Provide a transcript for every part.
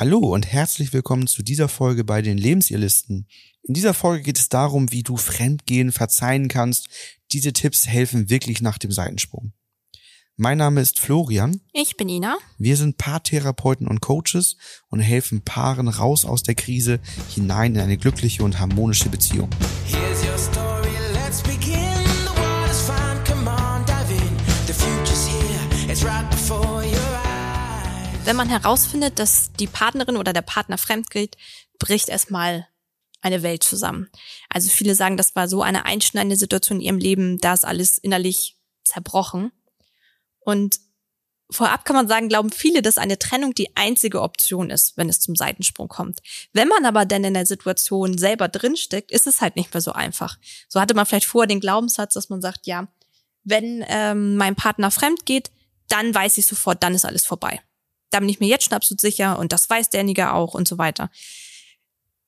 Hallo und herzlich willkommen zu dieser Folge bei den Lebensirrlisten. In dieser Folge geht es darum, wie du Fremdgehen verzeihen kannst. Diese Tipps helfen wirklich nach dem Seitensprung. Mein Name ist Florian. Ich bin Ina. Wir sind Paartherapeuten und Coaches und helfen Paaren raus aus der Krise hinein in eine glückliche und harmonische Beziehung. Wenn man herausfindet, dass die Partnerin oder der Partner fremd geht, bricht erstmal eine Welt zusammen. Also viele sagen, das war so eine einschneidende Situation in ihrem Leben, da ist alles innerlich zerbrochen. Und vorab kann man sagen, glauben viele, dass eine Trennung die einzige Option ist, wenn es zum Seitensprung kommt. Wenn man aber dann in der Situation selber drinsteckt, ist es halt nicht mehr so einfach. So hatte man vielleicht vorher den Glaubenssatz, dass man sagt, ja, wenn ähm, mein Partner fremd geht, dann weiß ich sofort, dann ist alles vorbei. Da bin ich mir jetzt schon absolut sicher und das weiß derjenige auch und so weiter.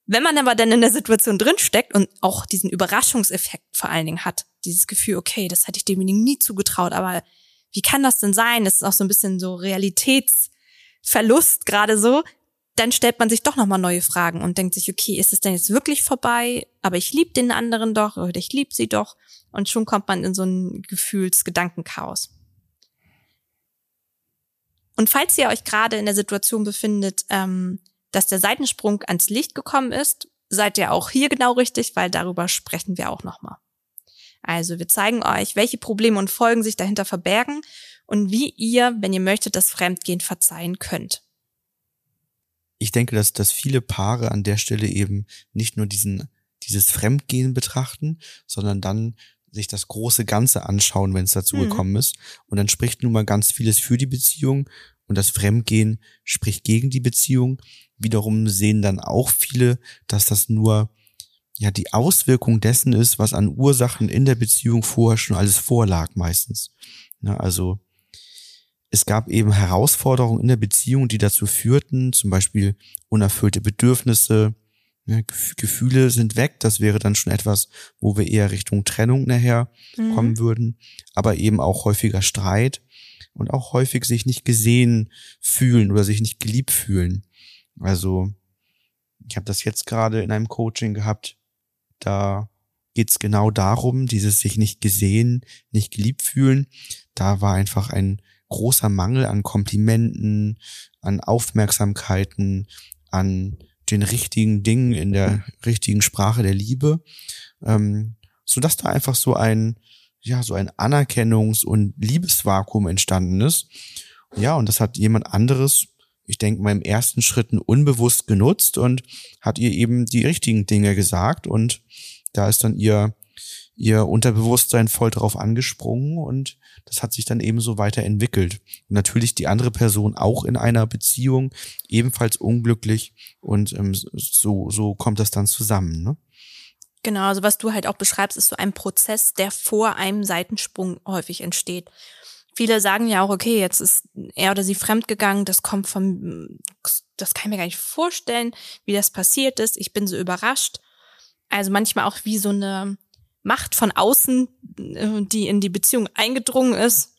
Wenn man aber dann in der Situation drinsteckt und auch diesen Überraschungseffekt vor allen Dingen hat, dieses Gefühl, okay, das hätte ich demjenigen nie zugetraut, aber wie kann das denn sein? Das ist auch so ein bisschen so Realitätsverlust gerade so. Dann stellt man sich doch nochmal neue Fragen und denkt sich, okay, ist es denn jetzt wirklich vorbei? Aber ich liebe den anderen doch oder ich liebe sie doch. Und schon kommt man in so ein Gefühlsgedankenchaos. Und falls ihr euch gerade in der Situation befindet, ähm, dass der Seitensprung ans Licht gekommen ist, seid ihr auch hier genau richtig, weil darüber sprechen wir auch nochmal. Also wir zeigen euch, welche Probleme und Folgen sich dahinter verbergen und wie ihr, wenn ihr möchtet, das Fremdgehen verzeihen könnt. Ich denke, dass, dass viele Paare an der Stelle eben nicht nur diesen, dieses Fremdgehen betrachten, sondern dann sich das große Ganze anschauen, wenn es dazu mhm. gekommen ist. Und dann spricht nun mal ganz vieles für die Beziehung und das Fremdgehen spricht gegen die Beziehung. Wiederum sehen dann auch viele, dass das nur ja die Auswirkung dessen ist, was an Ursachen in der Beziehung vorher schon alles vorlag meistens. Ja, also es gab eben Herausforderungen in der Beziehung, die dazu führten, zum Beispiel unerfüllte Bedürfnisse, Ne, Gefühle sind weg. Das wäre dann schon etwas, wo wir eher Richtung Trennung nachher mhm. kommen würden. Aber eben auch häufiger Streit und auch häufig sich nicht gesehen fühlen oder sich nicht geliebt fühlen. Also ich habe das jetzt gerade in einem Coaching gehabt. Da geht's genau darum, dieses sich nicht gesehen, nicht geliebt fühlen. Da war einfach ein großer Mangel an Komplimenten, an Aufmerksamkeiten, an den richtigen Dingen in der richtigen Sprache der Liebe, ähm, so dass da einfach so ein ja so ein Anerkennungs- und Liebesvakuum entstanden ist. Ja, und das hat jemand anderes, ich denke im ersten Schritten unbewusst genutzt und hat ihr eben die richtigen Dinge gesagt und da ist dann ihr ihr Unterbewusstsein voll drauf angesprungen und das hat sich dann ebenso weiterentwickelt. Und natürlich die andere Person auch in einer Beziehung ebenfalls unglücklich und ähm, so, so kommt das dann zusammen. Ne? Genau, also was du halt auch beschreibst, ist so ein Prozess, der vor einem Seitensprung häufig entsteht. Viele sagen ja auch, okay, jetzt ist er oder sie fremdgegangen, das kommt vom, das kann ich mir gar nicht vorstellen, wie das passiert ist. Ich bin so überrascht. Also manchmal auch wie so eine Macht von außen, äh, die in die Beziehung eingedrungen ist.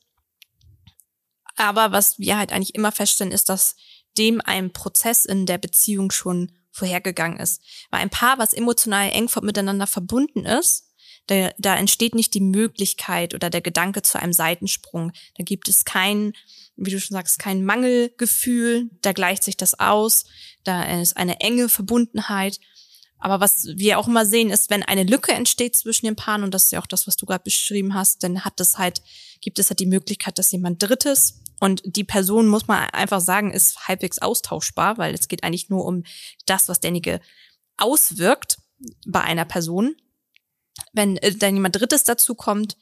Aber was wir halt eigentlich immer feststellen, ist, dass dem ein Prozess in der Beziehung schon vorhergegangen ist. Weil ein Paar, was emotional eng miteinander verbunden ist, da, da entsteht nicht die Möglichkeit oder der Gedanke zu einem Seitensprung. Da gibt es kein, wie du schon sagst, kein Mangelgefühl, da gleicht sich das aus, da ist eine enge Verbundenheit aber was wir auch immer sehen, ist, wenn eine Lücke entsteht zwischen den Paaren, und das ist ja auch das, was du gerade beschrieben hast, dann hat es halt, gibt es halt die Möglichkeit, dass jemand Drittes und die Person, muss man einfach sagen, ist halbwegs austauschbar, weil es geht eigentlich nur um das, was derjenige auswirkt bei einer Person. Wenn äh, dann jemand Drittes dazu kommt,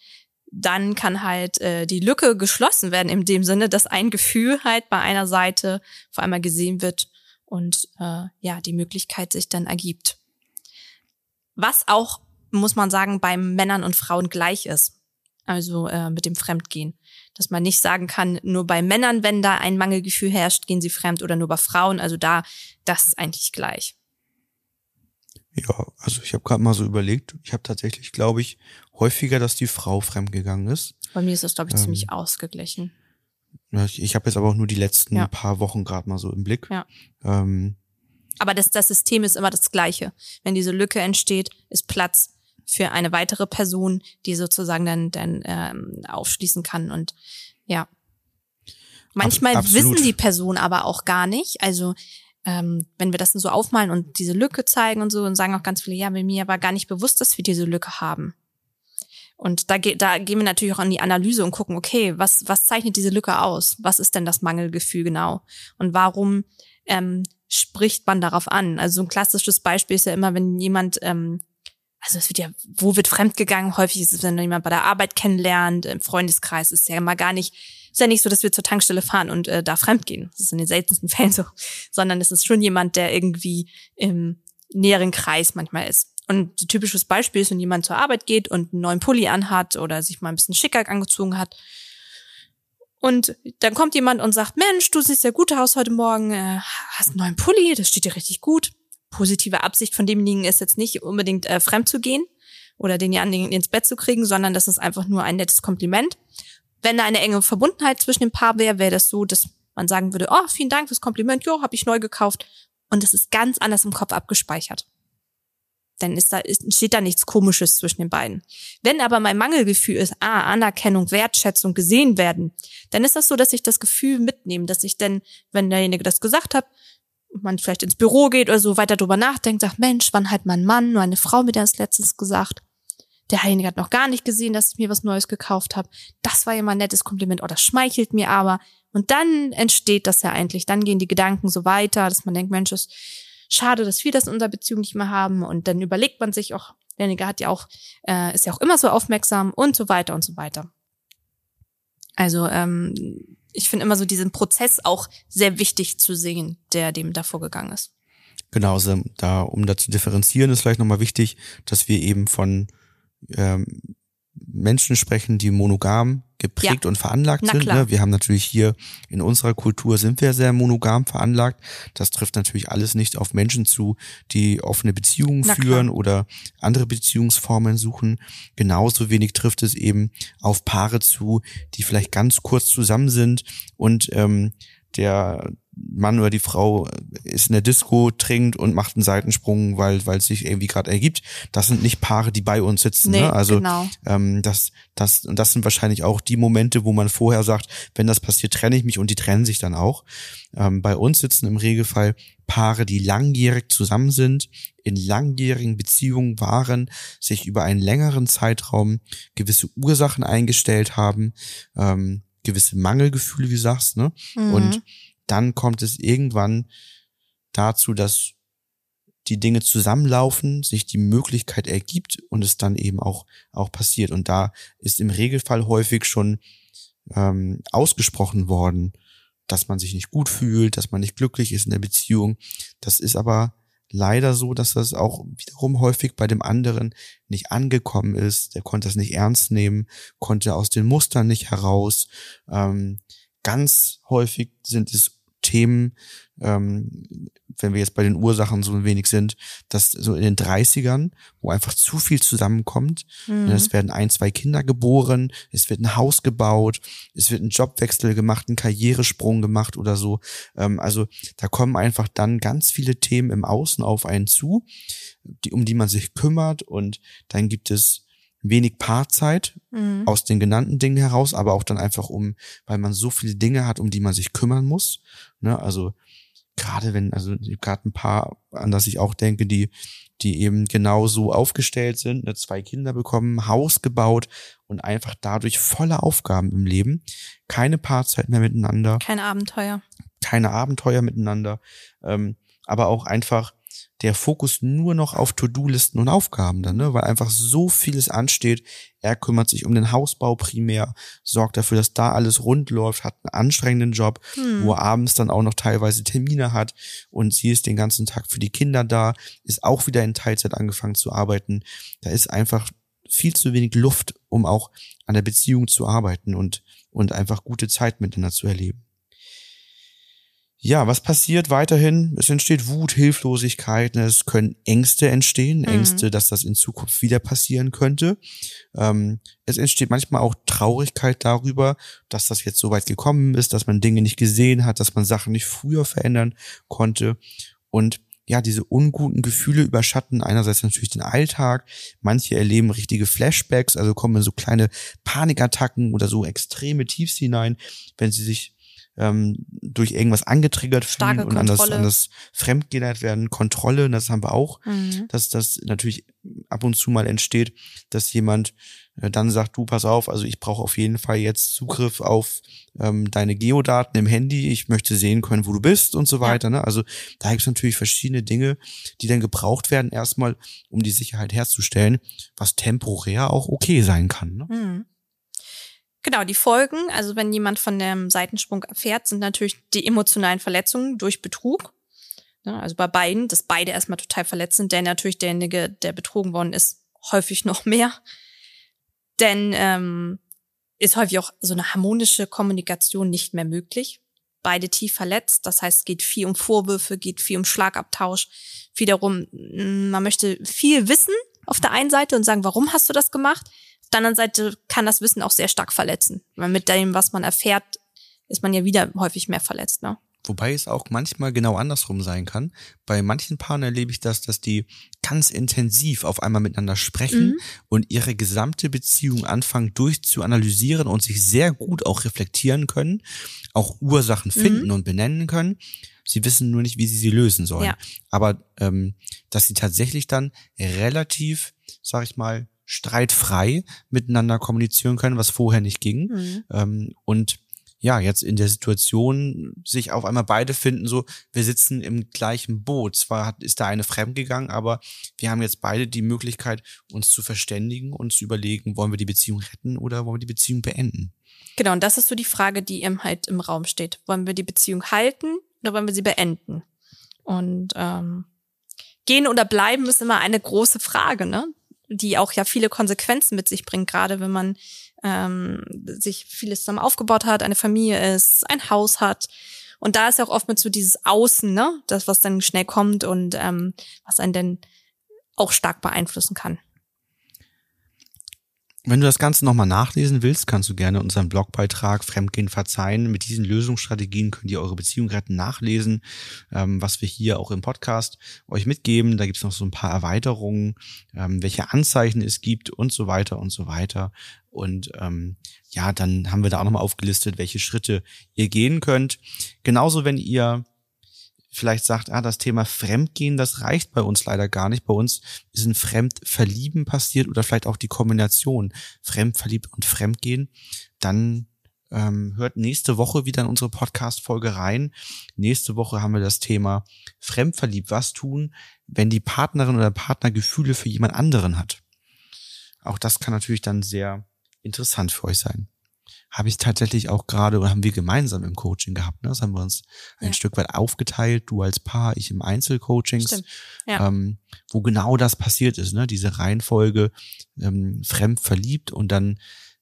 dann kann halt äh, die Lücke geschlossen werden in dem Sinne, dass ein Gefühl halt bei einer Seite vor einmal gesehen wird und äh, ja die Möglichkeit sich dann ergibt. Was auch, muss man sagen, bei Männern und Frauen gleich ist. Also äh, mit dem Fremdgehen. Dass man nicht sagen kann, nur bei Männern, wenn da ein Mangelgefühl herrscht, gehen sie fremd oder nur bei Frauen. Also da, das ist eigentlich gleich. Ja, also ich habe gerade mal so überlegt, ich habe tatsächlich, glaube ich, häufiger, dass die Frau fremdgegangen ist. Bei mir ist das, glaube ich, ähm, ziemlich ausgeglichen. Ich, ich habe jetzt aber auch nur die letzten Ja. paar Wochen gerade mal so im Blick. Ja. Ähm, Aber das, das System ist immer das gleiche. Wenn diese Lücke entsteht, ist Platz für eine weitere Person, die sozusagen dann, dann ähm, aufschließen kann. Und ja. Manchmal absolut. wissen die Personen aber auch gar nicht. Also ähm, wenn wir das so aufmalen und diese Lücke zeigen und so, und sagen auch ganz viele, ja, bei mir war gar nicht bewusst, dass wir diese Lücke haben. Und da, ge da gehen wir natürlich auch an die Analyse und gucken, okay, was, was zeichnet diese Lücke aus? Was ist denn das Mangelgefühl genau? Und warum ähm, spricht man darauf an? Also so ein klassisches Beispiel ist ja immer, wenn jemand, ähm, also es wird ja, wo wird fremdgegangen? Häufig ist es, wenn jemand bei der Arbeit kennenlernt, im Freundeskreis ist ja immer gar nicht, ist ja nicht so, dass wir zur Tankstelle fahren und äh, da fremdgehen. Das ist in den seltensten Fällen so, sondern es ist schon jemand, der irgendwie im näheren Kreis manchmal ist. Und ein typisches Beispiel ist, wenn jemand zur Arbeit geht und einen neuen Pulli anhat oder sich mal ein bisschen schicker angezogen hat. Und dann kommt jemand und sagt, Mensch, du siehst ja gut aus heute Morgen, äh, hast einen neuen Pulli, das steht dir richtig gut. Positive Absicht von demjenigen ist jetzt nicht unbedingt äh, fremd zu gehen oder den ja ins Bett zu kriegen, sondern das ist einfach nur ein nettes Kompliment. Wenn da eine enge Verbundenheit zwischen dem Paar wäre, wäre das so, dass man sagen würde, oh, vielen Dank fürs Kompliment, jo, habe ich neu gekauft. Und es ist ganz anders im Kopf abgespeichert. Dann ist da, ist, steht da nichts Komisches zwischen den beiden. Wenn aber mein Mangelgefühl ist, ah, Anerkennung, Wertschätzung, gesehen werden, dann ist das so, dass ich das Gefühl mitnehme, dass ich dann, wenn derjenige das gesagt hat, man vielleicht ins Büro geht oder so weiter drüber nachdenkt, sagt, Mensch, wann hat mein Mann nur eine Frau mir das letztens gesagt? Derjenige hat noch gar nicht gesehen, dass ich mir was Neues gekauft habe. Das war ja mal ein nettes Kompliment. Oh, das schmeichelt mir aber. Und dann entsteht das ja eigentlich. Dann gehen die Gedanken so weiter, dass man denkt, Mensch, ist schade, dass wir das in unserer Beziehung nicht mehr haben. Und dann überlegt man sich auch, derjenige hat ja auch, äh, ist ja auch immer so aufmerksam und so weiter und so weiter. Also ähm, ich finde immer so diesen Prozess auch sehr wichtig zu sehen, der dem da vorgegangen ist. Genau, also da, um da zu differenzieren, ist vielleicht nochmal wichtig, dass wir eben von ähm, Menschen sprechen, die monogam geprägt und veranlagt Na sind. Ne? Wir haben natürlich hier in unserer Kultur sind wir sehr monogam veranlagt. Das trifft natürlich alles nicht auf Menschen zu, die offene Beziehungen Na führen klar. oder andere Beziehungsformen suchen. Genauso wenig trifft es eben auf Paare zu, die vielleicht ganz kurz zusammen sind und ähm, der Mann oder die Frau ist in der Disco, trinkt und macht einen Seitensprung, weil weil es sich irgendwie gerade ergibt. Das sind nicht Paare, die bei uns sitzen. Nee, ne? Also genau. ähm, das, das, und das sind wahrscheinlich auch die Momente, wo man vorher sagt, wenn das passiert, trenne ich mich und die trennen sich dann auch. Ähm, bei uns sitzen im Regelfall Paare, die langjährig zusammen sind, in langjährigen Beziehungen waren, sich über einen längeren Zeitraum gewisse Ursachen eingestellt haben, ähm, gewisse Mangelgefühle, wie du sagst, ne? Mhm. Und dann kommt es irgendwann dazu, dass die Dinge zusammenlaufen, sich die Möglichkeit ergibt und es dann eben auch, auch passiert. Und da ist im Regelfall häufig schon ähm, ausgesprochen worden, dass man sich nicht gut fühlt, dass man nicht glücklich ist in der Beziehung. Das ist aber leider so, dass das auch wiederum häufig bei dem anderen nicht angekommen ist. Der konnte das nicht ernst nehmen, konnte aus den Mustern nicht heraus. Ähm, ganz häufig sind es Themen, ähm, wenn wir jetzt bei den Ursachen so ein wenig sind, dass so in den 30ern, wo einfach zu viel zusammenkommt, Mhm. es werden ein, zwei Kinder geboren, es wird ein Haus gebaut, es wird ein Jobwechsel gemacht, ein Karrieresprung gemacht oder so. Ähm, also da kommen einfach dann ganz viele Themen im Außen auf einen zu, die, um die man sich kümmert und dann gibt es wenig Paarzeit Mhm. aus den genannten Dingen heraus, aber auch dann einfach um, weil man so viele Dinge hat, um die man sich kümmern muss. Ne? Also gerade wenn, also gerade ein paar, an das ich auch denke, die, die eben genauso aufgestellt sind, ne, zwei Kinder bekommen, Haus gebaut und einfach dadurch volle Aufgaben im Leben, keine Paarzeit mehr miteinander, Kein Abenteuer. keine Abenteuer miteinander, ähm, aber auch einfach der Fokus nur noch auf To-Do-Listen und Aufgaben dann, ne? weil einfach so vieles ansteht. Er kümmert sich um den Hausbau primär, sorgt dafür, dass da alles rund läuft, hat einen anstrengenden Job, Hm. wo er abends dann auch noch teilweise Termine hat und sie ist den ganzen Tag für die Kinder da, ist auch wieder in Teilzeit angefangen zu arbeiten. Da ist einfach viel zu wenig Luft, um auch an der Beziehung zu arbeiten und, und einfach gute Zeit miteinander zu erleben. Ja, was passiert weiterhin? Es entsteht Wut, Hilflosigkeit, ne? es können Ängste entstehen, mhm. Ängste, dass das in Zukunft wieder passieren könnte. Ähm, es entsteht manchmal auch Traurigkeit darüber, dass das jetzt so weit gekommen ist, dass man Dinge nicht gesehen hat, dass man Sachen nicht früher verändern konnte. Und ja, diese unguten Gefühle überschatten einerseits natürlich den Alltag. Manche erleben richtige Flashbacks, also kommen in so kleine Panikattacken oder so extreme Tiefs hinein, wenn sie sich ähm, durch irgendwas angetriggert fühlen Starke und an das, an das Fremdgehört werden. Kontrolle, das haben wir auch, mhm. dass das natürlich ab und zu mal entsteht, dass jemand äh, dann sagt, du pass auf, also ich brauche auf jeden Fall jetzt Zugriff auf ähm, deine Geodaten im Handy, ich möchte sehen können, wo du bist und so weiter. Ja. Ne? Also da gibt es natürlich verschiedene Dinge, die dann gebraucht werden, erstmal, um die Sicherheit herzustellen, was temporär auch okay sein kann. Ne? Mhm. Genau, die Folgen, also wenn jemand von dem Seitensprung erfährt, sind natürlich die emotionalen Verletzungen durch Betrug. Also bei beiden, dass beide erstmal total verletzt sind, der natürlich derjenige, der betrogen worden ist, häufig noch mehr. Denn ähm, ist häufig auch so eine harmonische Kommunikation nicht mehr möglich. Beide tief verletzt, das heißt, es geht viel um Vorwürfe, geht viel um Schlagabtausch, viel darum, man möchte viel wissen auf der einen Seite und sagen, warum hast du das gemacht? Auf der anderen Seite kann das Wissen auch sehr stark verletzen. Weil mit dem, was man erfährt, ist man ja wieder häufig mehr verletzt, ne? Wobei es auch manchmal genau andersrum sein kann. Bei manchen Paaren erlebe ich das, dass die ganz intensiv auf einmal miteinander sprechen mhm. und ihre gesamte Beziehung anfangen durchzuanalysieren und sich sehr gut auch reflektieren können, auch Ursachen mhm. finden mhm. und benennen können. Sie wissen nur nicht, wie sie sie lösen sollen. Ja. Aber ähm, dass sie tatsächlich dann relativ, sag ich mal, streitfrei miteinander kommunizieren können, was vorher nicht ging. Mhm. Ähm, und ja, jetzt in der Situation sich auf einmal beide finden, so, wir sitzen im gleichen Boot. Zwar hat, ist da eine fremdgegangen, aber wir haben jetzt beide die Möglichkeit, uns zu verständigen und zu überlegen, wollen wir die Beziehung retten oder wollen wir die Beziehung beenden? Genau, und das ist so die Frage, die eben halt im Raum steht. Wollen wir die Beziehung halten oder wollen wir sie beenden? Und ähm, gehen oder bleiben ist immer eine große Frage, ne? Die auch ja viele Konsequenzen mit sich bringt, gerade wenn man ähm, sich vieles zusammen aufgebaut hat, eine Familie ist, ein Haus hat. Und da ist ja auch oft mit so dieses Außen, ne, das, was dann schnell kommt und ähm, was einen denn auch stark beeinflussen kann. Wenn du das Ganze nochmal nachlesen willst, kannst du gerne unseren Blogbeitrag Fremdgehen verzeihen. Mit diesen Lösungsstrategien könnt ihr eure Beziehung retten nachlesen, ähm, was wir hier auch im Podcast euch mitgeben. Da gibt's noch so ein paar Erweiterungen, ähm, welche Anzeichen es gibt und so weiter und so weiter. Und ähm, ja, dann haben wir da auch nochmal aufgelistet, welche Schritte ihr gehen könnt. Genauso, wenn ihr vielleicht sagt, ah, das Thema Fremdgehen, das reicht bei uns leider gar nicht. Bei uns ist ein Fremdverlieben passiert oder vielleicht auch die Kombination Fremdverliebt und Fremdgehen, dann ähm, hört nächste Woche wieder in unsere Podcast-Folge rein. Nächste Woche haben wir das Thema Fremdverliebt. Was tun, wenn die Partnerin oder Partner Gefühle für jemand anderen hat? Auch das kann natürlich dann sehr interessant für euch sein habe ich tatsächlich auch gerade oder haben wir gemeinsam im Coaching gehabt. Ne? Das haben wir uns ja. ein Stück weit aufgeteilt, du als Paar, ich im Einzelcoachings, ja. ähm, wo genau das passiert ist, ne? Diese Reihenfolge ähm, fremd verliebt und dann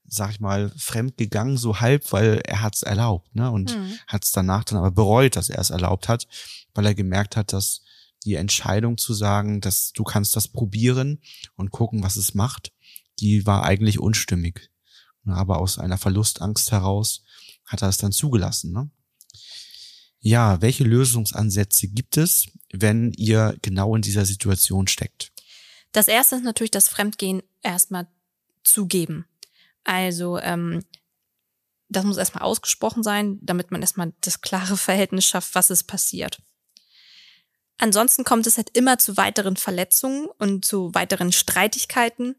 sag ich mal, fremd gegangen, so halb, weil er hat's erlaubt, ne? Und mhm. hat's danach dann aber bereut, dass er es erlaubt hat, weil er gemerkt hat, dass die Entscheidung zu sagen, dass du kannst das probieren und gucken, was es macht, die war eigentlich unstimmig. Aber aus einer Verlustangst heraus hat er es dann zugelassen. Ne? Ja, welche Lösungsansätze gibt es, wenn ihr genau in dieser Situation steckt? Das erste ist natürlich das Fremdgehen erstmal zugeben. Also ähm, das muss erstmal ausgesprochen sein, damit man erstmal das klare Verhältnis schafft, was ist passiert. Ansonsten kommt es halt immer zu weiteren Verletzungen und zu weiteren Streitigkeiten,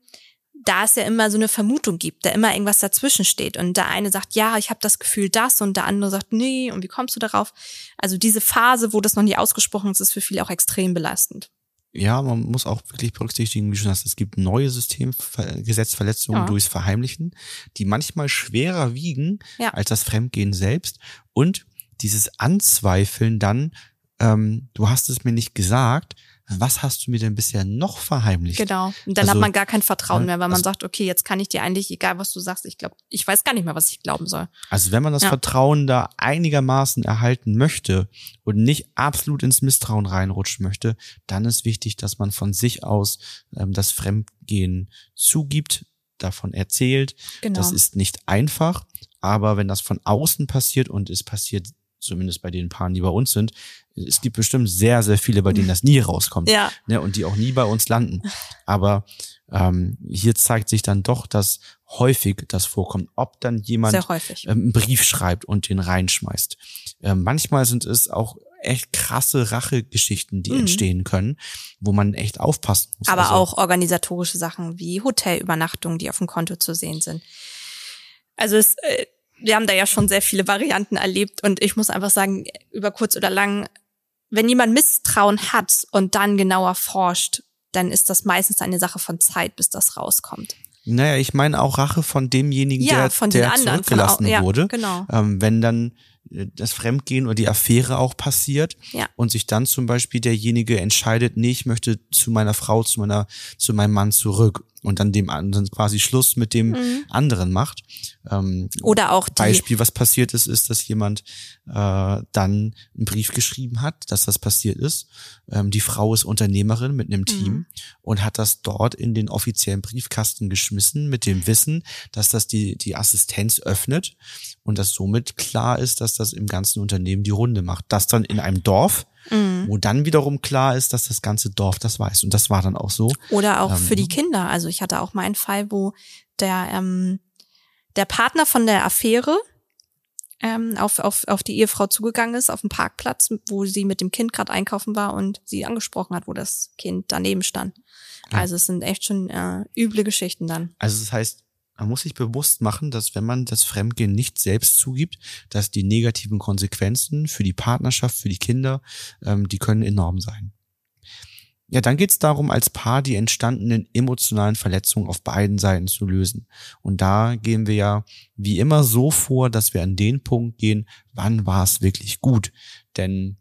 da es ja immer so eine Vermutung gibt, da immer irgendwas dazwischen steht und der eine sagt, ja, ich habe das Gefühl das und der andere sagt, nee, und wie kommst du darauf? Also diese Phase, wo das noch nie ausgesprochen ist, ist für viele auch extrem belastend. Ja, man muss auch wirklich berücksichtigen, wie du schon hast, es gibt neue Systemgesetzverletzungen ja. durchs Verheimlichen, die manchmal schwerer wiegen ja. als das Fremdgehen selbst und dieses Anzweifeln dann ähm, du hast es mir nicht gesagt, was hast du mir denn bisher noch verheimlicht? Genau. Und dann also, hat man gar kein Vertrauen mehr, weil man also, sagt, okay, jetzt kann ich dir eigentlich, egal was du sagst, ich glaube, ich weiß gar nicht mehr, was ich glauben soll. Also wenn man das ja. Vertrauen da einigermaßen erhalten möchte und nicht absolut ins Misstrauen reinrutschen möchte, dann ist wichtig, dass man von sich aus ähm, das Fremdgehen zugibt, davon erzählt. Genau. Das ist nicht einfach, aber wenn das von außen passiert und es passiert zumindest bei den Paaren, die bei uns sind, es gibt bestimmt sehr, sehr viele, bei denen das nie rauskommt. Ja. Ne, und die auch nie bei uns landen. Aber ähm, hier zeigt sich dann doch, dass häufig das vorkommt, ob dann jemand ähm, einen Brief schreibt und den reinschmeißt. Ähm, manchmal sind es auch echt krasse Rachegeschichten, die mhm. entstehen können, wo man echt aufpassen muss. Aber also, auch organisatorische Sachen wie Hotelübernachtungen, die auf dem Konto zu sehen sind. Also es, äh, wir haben da ja schon sehr viele Varianten erlebt und ich muss einfach sagen, über kurz oder lang, wenn jemand Misstrauen hat und dann genauer forscht, dann ist das meistens eine Sache von Zeit, bis das rauskommt. Naja, ich meine auch Rache von demjenigen, ja, der, von der anderen, zurückgelassen von, ja, wurde. Genau. Ähm, wenn dann äh, das Fremdgehen oder die Affäre auch passiert ja. und sich dann zum Beispiel derjenige entscheidet, nee, ich möchte zu meiner Frau, zu meiner, zu meinem Mann zurück und dann dem anderen quasi Schluss mit dem mhm. anderen macht. Ähm, Oder auch die Beispiel, was passiert ist, ist, dass jemand äh, dann einen Brief geschrieben hat, dass das passiert ist. Ähm, die Frau ist Unternehmerin mit einem Team mhm. und hat das dort in den offiziellen Briefkasten geschmissen mit dem Wissen, dass das die die Assistenz öffnet und dass somit klar ist, dass das im ganzen Unternehmen die Runde macht. Das dann in einem Dorf mhm. wo dann wiederum klar ist, dass das ganze Dorf das weiß. Und das war dann auch so. Oder auch ähm, für die Kinder. Also ich hatte auch mal einen Fall, wo der, ähm, der Partner von der Affäre ähm, auf, auf, auf die Ehefrau zugegangen ist, auf dem Parkplatz, wo sie mit dem Kind gerade einkaufen war und sie angesprochen hat, wo das Kind daneben stand. Ja. Also es sind echt schon äh, üble Geschichten dann. Also das heißt, man muss sich bewusst machen, dass wenn man das Fremdgehen nicht selbst zugibt, dass die negativen Konsequenzen für die Partnerschaft, für die Kinder, ähm, die können enorm sein. Ja, dann geht es darum, als Paar die entstandenen emotionalen Verletzungen auf beiden Seiten zu lösen. Und da gehen wir ja wie immer so vor, dass wir an den Punkt gehen, wann war es wirklich gut. Denn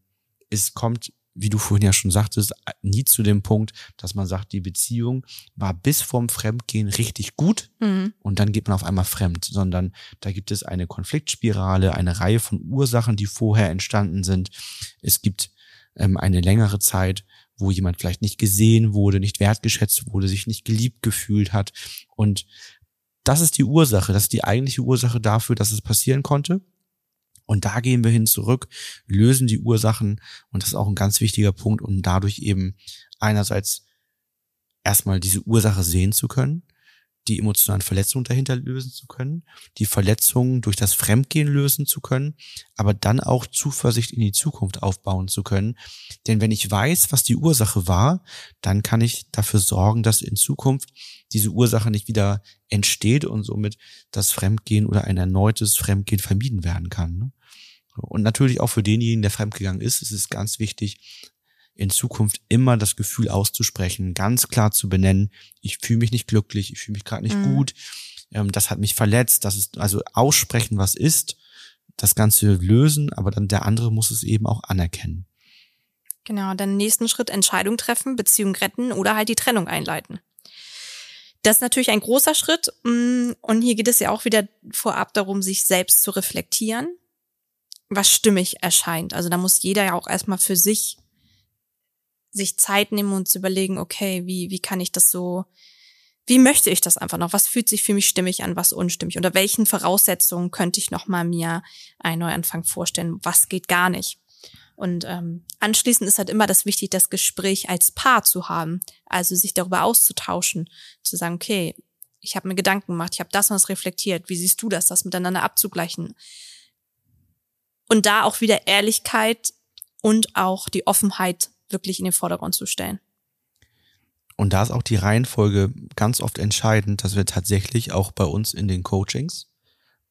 es kommt wie du vorhin ja schon sagtest, nie zu dem Punkt, dass man sagt, die Beziehung war bis vorm Fremdgehen richtig gut mhm. und dann geht man auf einmal fremd, sondern da gibt es eine Konfliktspirale, eine Reihe von Ursachen, die vorher entstanden sind. Es gibt ähm, eine längere Zeit, wo jemand vielleicht nicht gesehen wurde, nicht wertgeschätzt wurde, sich nicht geliebt gefühlt hat und das ist die Ursache, das ist die eigentliche Ursache dafür, dass es passieren konnte. Und da gehen wir hin zurück, lösen die Ursachen. Und das ist auch ein ganz wichtiger Punkt, um dadurch eben einerseits erstmal diese Ursache sehen zu können, die emotionalen Verletzungen dahinter lösen zu können, die Verletzungen durch das Fremdgehen lösen zu können, aber dann auch Zuversicht in die Zukunft aufbauen zu können. Denn wenn ich weiß, was die Ursache war, dann kann ich dafür sorgen, dass in Zukunft diese Ursache nicht wieder entsteht und somit das Fremdgehen oder ein erneutes Fremdgehen vermieden werden kann. Ne? Und natürlich auch für denjenigen, der fremdgegangen ist, ist es ganz wichtig, in Zukunft immer das Gefühl auszusprechen, ganz klar zu benennen, ich fühle mich nicht glücklich, ich fühle mich gerade nicht mhm. gut, ähm, das hat mich verletzt, das ist also aussprechen, was ist, das Ganze lösen, aber dann der andere muss es eben auch anerkennen. Genau, dann nächsten Schritt Entscheidung treffen, Beziehung retten oder halt die Trennung einleiten. Das ist natürlich ein großer Schritt mm, und hier geht es ja auch wieder vorab darum, sich selbst zu reflektieren, was stimmig erscheint. Also da muss jeder ja auch erstmal für sich sich Zeit nehmen und zu überlegen, okay, wie, wie kann ich das so, wie möchte ich das einfach noch? Was fühlt sich für mich stimmig an, was unstimmig? Unter welchen Voraussetzungen könnte ich nochmal mir einen Neuanfang vorstellen? Was geht gar nicht? Und ähm, anschließend ist halt immer das wichtig, das Gespräch als Paar zu haben, also sich darüber auszutauschen, zu sagen, okay, ich habe mir Gedanken gemacht, ich habe das und das reflektiert, wie siehst du das, das miteinander abzugleichen? Und da auch wieder Ehrlichkeit und auch die Offenheit wirklich in den Vordergrund zu stellen. Und da ist auch die Reihenfolge ganz oft entscheidend, dass wir tatsächlich auch bei uns in den Coachings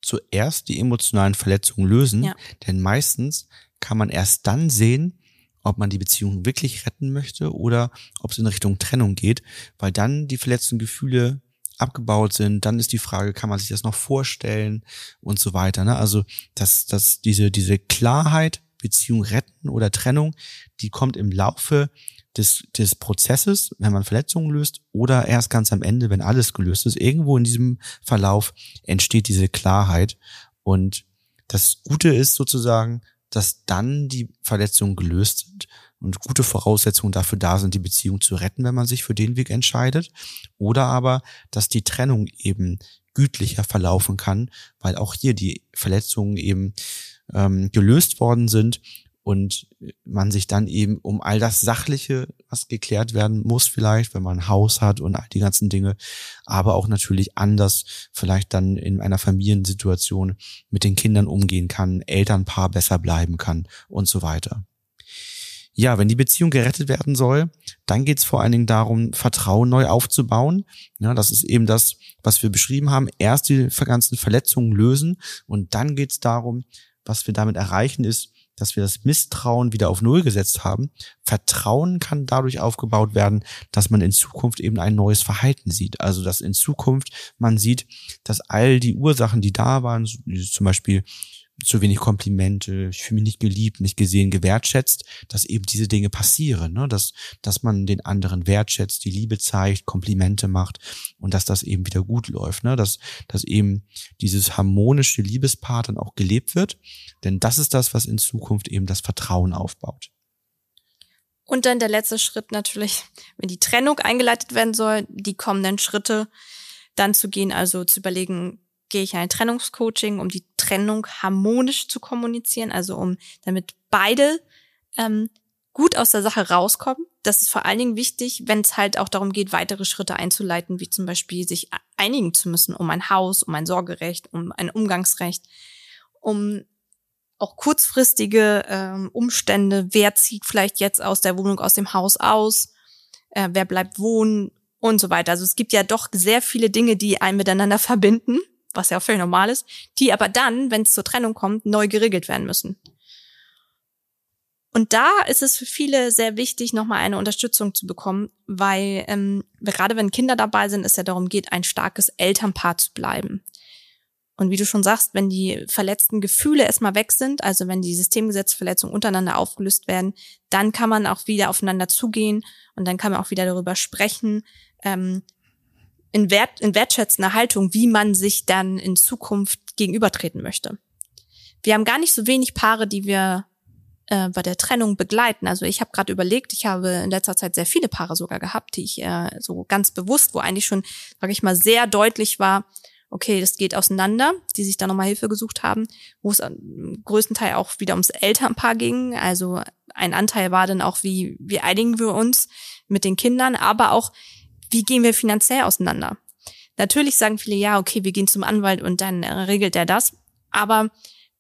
zuerst die emotionalen Verletzungen lösen, ja. denn meistens kann man erst dann sehen, ob man die Beziehung wirklich retten möchte oder ob es in Richtung Trennung geht, weil dann die verletzten Gefühle abgebaut sind, dann ist die Frage, kann man sich das noch vorstellen und so weiter. Ne? Also dass, dass diese, diese Klarheit Beziehung retten oder Trennung, die kommt im Laufe des, des Prozesses, wenn man Verletzungen löst, oder erst ganz am Ende, wenn alles gelöst ist. Irgendwo in diesem Verlauf entsteht diese Klarheit. Und das Gute ist sozusagen, dass dann die Verletzungen gelöst sind und gute Voraussetzungen dafür da sind, die Beziehung zu retten, wenn man sich für den Weg entscheidet. Oder aber, dass die Trennung eben gütlicher verlaufen kann, weil auch hier die Verletzungen eben ähm, gelöst worden sind und man sich dann eben um all das Sachliche, was geklärt werden muss vielleicht, wenn man ein Haus hat und all die ganzen Dinge, aber auch natürlich anders vielleicht dann in einer Familiensituation mit den Kindern umgehen kann, Elternpaar besser bleiben kann und so weiter. Ja, wenn die Beziehung gerettet werden soll, dann geht es vor allen Dingen darum, Vertrauen neu aufzubauen. Ja, das ist eben das, was wir beschrieben haben. Erst die ganzen Verletzungen lösen und dann geht es darum, was wir damit erreichen, ist, dass wir das Misstrauen wieder auf Null gesetzt haben. Vertrauen kann dadurch aufgebaut werden, dass man in Zukunft eben ein neues Verhalten sieht. Also dass in Zukunft man sieht, dass all die Ursachen, die da waren, zum Beispiel zu wenig Komplimente, ich fühle mich nicht geliebt, nicht gesehen, gewertschätzt, dass eben diese Dinge passieren, ne? dass, dass man den anderen wertschätzt, die Liebe zeigt, Komplimente macht und dass das eben wieder gut läuft, ne? dass, dass eben dieses harmonische Liebespaar dann auch gelebt wird, denn das ist das, was in Zukunft eben das Vertrauen aufbaut. Und dann der letzte Schritt natürlich, wenn die Trennung eingeleitet werden soll, die kommenden Schritte dann zu gehen, also zu überlegen, gehe ich in ein Trennungscoaching, um die Trennung harmonisch zu kommunizieren, also um damit beide ähm, gut aus der Sache rauskommen. Das ist vor allen Dingen wichtig, wenn es halt auch darum geht, weitere Schritte einzuleiten, wie zum Beispiel sich einigen zu müssen um ein Haus, um ein Sorgerecht, um ein Umgangsrecht, um auch kurzfristige ähm, Umstände, wer zieht vielleicht jetzt aus der Wohnung, aus dem Haus aus, äh, wer bleibt wohnen und so weiter. Also es gibt ja doch sehr viele Dinge, die einen miteinander verbinden was ja auch völlig normal ist, die aber dann, wenn es zur Trennung kommt, neu geregelt werden müssen. Und da ist es für viele sehr wichtig, nochmal eine Unterstützung zu bekommen, weil ähm, gerade wenn Kinder dabei sind, es ja darum geht, ein starkes Elternpaar zu bleiben. Und wie du schon sagst, wenn die verletzten Gefühle erstmal weg sind, also wenn die Systemgesetzverletzungen untereinander aufgelöst werden, dann kann man auch wieder aufeinander zugehen und dann kann man auch wieder darüber sprechen, ähm, in, wert, in wertschätzender Haltung, wie man sich dann in Zukunft gegenübertreten möchte. Wir haben gar nicht so wenig Paare, die wir äh, bei der Trennung begleiten. Also ich habe gerade überlegt, ich habe in letzter Zeit sehr viele Paare sogar gehabt, die ich äh, so ganz bewusst, wo eigentlich schon, sage ich mal, sehr deutlich war, okay, das geht auseinander, die sich da nochmal Hilfe gesucht haben, wo es am größten Teil auch wieder ums Elternpaar ging. Also ein Anteil war dann auch, wie, wie einigen wir uns mit den Kindern, aber auch, wie gehen wir finanziell auseinander? Natürlich sagen viele, ja, okay, wir gehen zum Anwalt und dann äh, regelt er das. Aber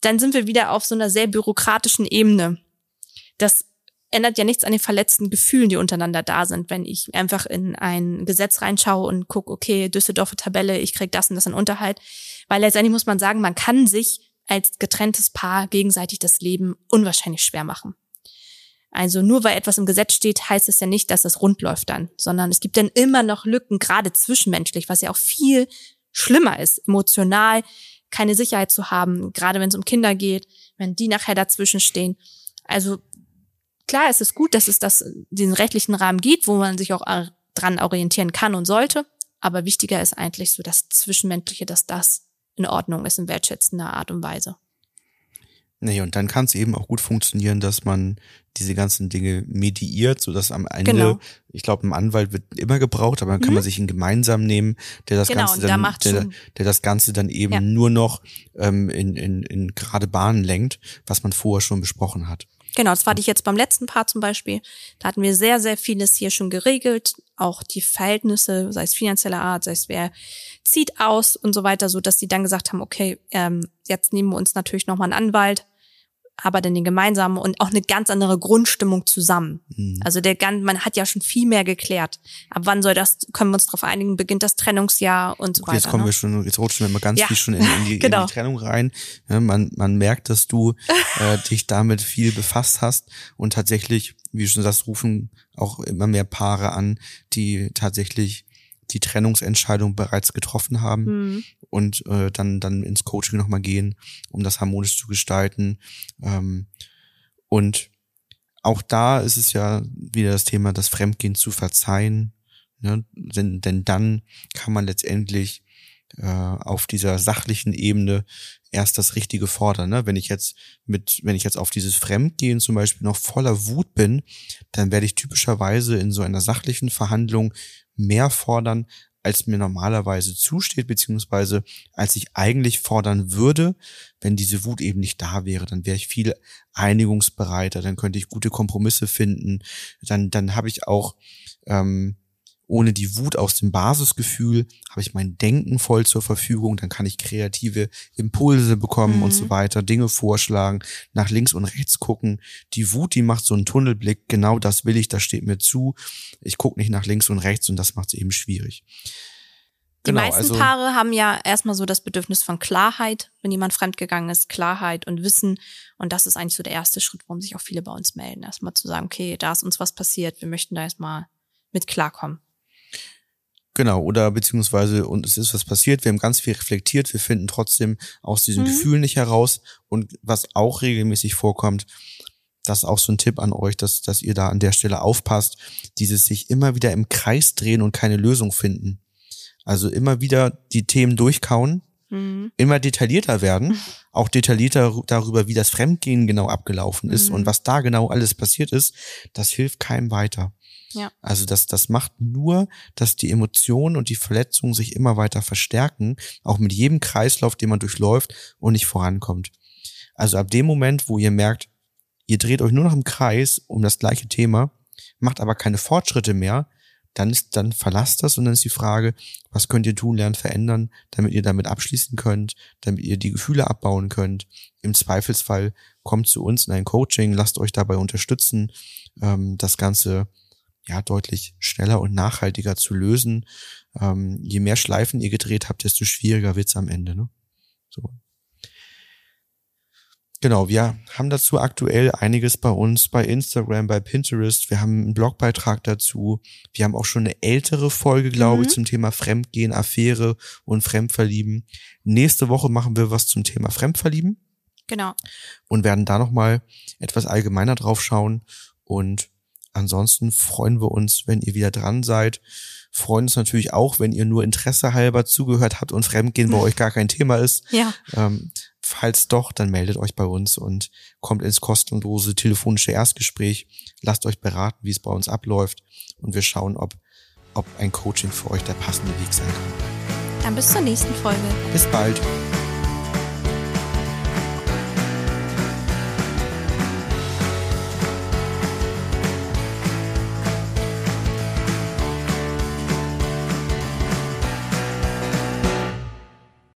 dann sind wir wieder auf so einer sehr bürokratischen Ebene. Das ändert ja nichts an den verletzten Gefühlen, die untereinander da sind, wenn ich einfach in ein Gesetz reinschaue und gucke, okay, Düsseldorfer Tabelle, ich krieg das und das an Unterhalt. Weil letztendlich muss man sagen, man kann sich als getrenntes Paar gegenseitig das Leben unwahrscheinlich schwer machen. Also nur weil etwas im Gesetz steht, heißt es ja nicht, dass es rund läuft dann, sondern es gibt dann immer noch Lücken, gerade zwischenmenschlich, was ja auch viel schlimmer ist, emotional keine Sicherheit zu haben, gerade wenn es um Kinder geht, wenn die nachher dazwischen stehen. Also klar, es ist gut, dass es das, diesen rechtlichen Rahmen gibt, wo man sich auch dran orientieren kann und sollte. Aber wichtiger ist eigentlich so das Zwischenmenschliche, dass das in Ordnung ist in wertschätzender Art und Weise. Nee, und dann kann es eben auch gut funktionieren, dass man diese ganzen Dinge mediiert, so dass am Ende, genau. ich glaube, ein Anwalt wird immer gebraucht, aber dann kann mhm. man sich ihn gemeinsam nehmen, der das genau, Ganze dann, da der, der, das Ganze dann eben ja. nur noch ähm, in, in, in gerade Bahnen lenkt, was man vorher schon besprochen hat. Genau, das war ich jetzt beim letzten Part zum Beispiel. Da hatten wir sehr, sehr vieles hier schon geregelt, auch die Verhältnisse, sei es finanzieller Art, sei es wer zieht aus und so weiter, so dass sie dann gesagt haben, okay, ähm, jetzt nehmen wir uns natürlich nochmal einen Anwalt, aber dann den gemeinsamen und auch eine ganz andere Grundstimmung zusammen. Mhm. Also der man hat ja schon viel mehr geklärt. Ab wann soll das, können wir uns darauf einigen, beginnt das Trennungsjahr und so okay, weiter. Jetzt kommen ne? wir schon, jetzt rutschen wir mal ganz ja. viel schon in, in, die, genau. in die Trennung rein. Ja, man, man merkt, dass du äh, dich damit viel befasst hast und tatsächlich, wie du schon sagst, rufen auch immer mehr Paare an, die tatsächlich die Trennungsentscheidung bereits getroffen haben mhm. und äh, dann dann ins Coaching nochmal gehen, um das harmonisch zu gestalten. Ähm, Und auch da ist es ja wieder das Thema, das Fremdgehen zu verzeihen. Ne? Denn, denn dann kann man letztendlich äh, auf dieser sachlichen Ebene erst das Richtige fordern. Ne? Wenn ich jetzt mit, wenn ich jetzt auf dieses Fremdgehen zum Beispiel noch voller Wut bin, dann werde ich typischerweise in so einer sachlichen Verhandlung mehr fordern, als mir normalerweise zusteht, beziehungsweise als ich eigentlich fordern würde, wenn diese Wut eben nicht da wäre, dann wäre ich viel einigungsbereiter, dann könnte ich gute Kompromisse finden, dann, dann habe ich auch ähm, ohne die Wut aus dem Basisgefühl habe ich mein Denken voll zur Verfügung, dann kann ich kreative Impulse bekommen mhm. und so mhm. weiter, Dinge vorschlagen, nach links und rechts gucken. Die Wut, die macht so einen Tunnelblick, genau das will ich, das steht mir zu. Ich gucke nicht nach links und rechts und das macht es eben schwierig. Die genau, meisten also, Paare haben ja erstmal so das Bedürfnis von Klarheit, wenn jemand fremdgegangen ist, Klarheit und Wissen. Und das ist eigentlich so der erste Schritt, warum sich auch viele bei uns melden. Erstmal zu sagen, okay, da ist uns was passiert, wir möchten da erstmal mit klarkommen. Genau, oder beziehungsweise, und es ist was passiert, wir haben ganz viel reflektiert, wir finden trotzdem aus diesem mhm. Gefühl nicht heraus. Und was auch regelmäßig vorkommt, das ist auch so ein Tipp an euch, dass, dass ihr da an der Stelle aufpasst, dieses sich immer wieder im Kreis drehen und keine Lösung finden. Also immer wieder die Themen durchkauen, mhm. immer detaillierter werden, auch detaillierter darüber, wie das Fremdgehen genau abgelaufen ist mhm. und was da genau alles passiert ist, das hilft keinem weiter. Ja. Also das, das macht nur, dass die Emotionen und die Verletzungen sich immer weiter verstärken, auch mit jedem Kreislauf, den man durchläuft und nicht vorankommt. Also ab dem Moment, wo ihr merkt, ihr dreht euch nur noch im Kreis um das gleiche Thema, macht aber keine Fortschritte mehr, dann ist, dann verlasst das und dann ist die Frage, was könnt ihr tun, lernen, verändern, damit ihr damit abschließen könnt, damit ihr die Gefühle abbauen könnt. Im Zweifelsfall kommt zu uns in ein Coaching, lasst euch dabei unterstützen, ähm, das Ganze ja deutlich schneller und nachhaltiger zu lösen. Ähm, je mehr Schleifen ihr gedreht habt, desto schwieriger wird's am Ende. Ne? So. Genau, wir haben dazu aktuell einiges bei uns, bei Instagram, bei Pinterest. Wir haben einen Blogbeitrag dazu. Wir haben auch schon eine ältere Folge, glaube mhm. ich, zum Thema Fremdgehen, Affäre und Fremdverlieben. Nächste Woche machen wir was zum Thema Fremdverlieben. Genau. Und werden da nochmal etwas allgemeiner drauf schauen. Und Ansonsten freuen wir uns, wenn ihr wieder dran seid. Freuen uns natürlich auch, wenn ihr nur Interesse halber zugehört habt und Fremdgehen bei euch gar kein Thema ist. Ja. Ähm, falls doch, dann meldet euch bei uns und kommt ins kostenlose telefonische Erstgespräch. Lasst euch beraten, wie es bei uns abläuft und wir schauen, ob, ob ein Coaching für euch der passende Weg sein kann. Dann bis zur nächsten Folge. Bis bald.